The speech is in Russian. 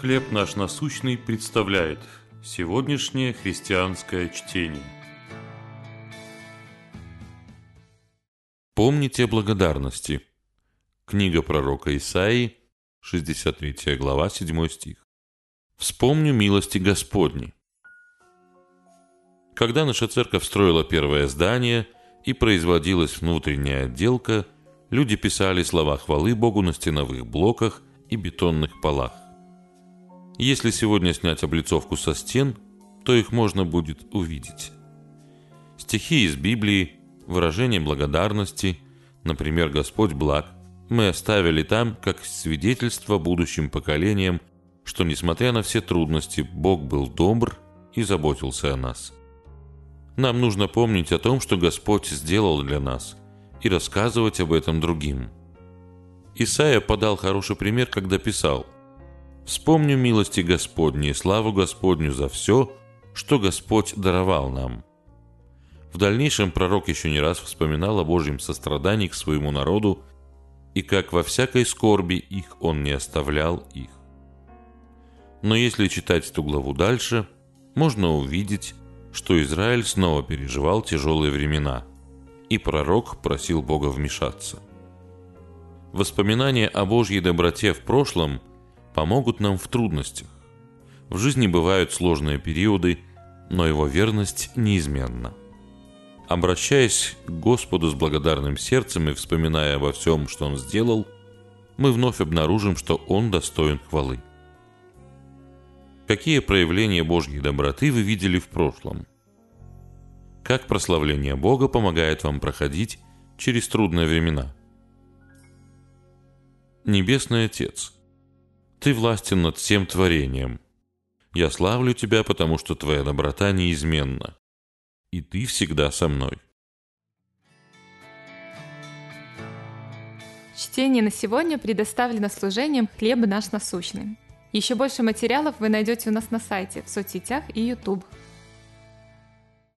«Хлеб наш насущный» представляет сегодняшнее христианское чтение. Помните благодарности. Книга пророка Исаии, 63 глава, 7 стих. «Вспомню милости Господни». Когда наша церковь строила первое здание и производилась внутренняя отделка, люди писали слова хвалы Богу на стеновых блоках и бетонных полах. Если сегодня снять облицовку со стен, то их можно будет увидеть. Стихи из Библии, выражение благодарности, например, «Господь благ», мы оставили там как свидетельство будущим поколениям, что, несмотря на все трудности, Бог был добр и заботился о нас. Нам нужно помнить о том, что Господь сделал для нас, и рассказывать об этом другим. Исаия подал хороший пример, когда писал Вспомню милости Господни и славу Господню за все, что Господь даровал нам. В дальнейшем пророк еще не раз вспоминал о Божьем сострадании к своему народу и как во всякой скорби их он не оставлял их. Но если читать эту главу дальше, можно увидеть, что Израиль снова переживал тяжелые времена, и пророк просил Бога вмешаться. Воспоминания о Божьей доброте в прошлом – помогут нам в трудностях. В жизни бывают сложные периоды, но его верность неизменна. Обращаясь к Господу с благодарным сердцем и вспоминая обо всем, что Он сделал, мы вновь обнаружим, что Он достоин хвалы. Какие проявления Божьей доброты вы видели в прошлом? Как прославление Бога помогает вам проходить через трудные времена? Небесный Отец – ты властен над всем творением. Я славлю Тебя, потому что Твоя доброта неизменна, и Ты всегда со мной. Чтение на сегодня предоставлено служением «Хлеб наш насущный». Еще больше материалов вы найдете у нас на сайте, в соцсетях и YouTube.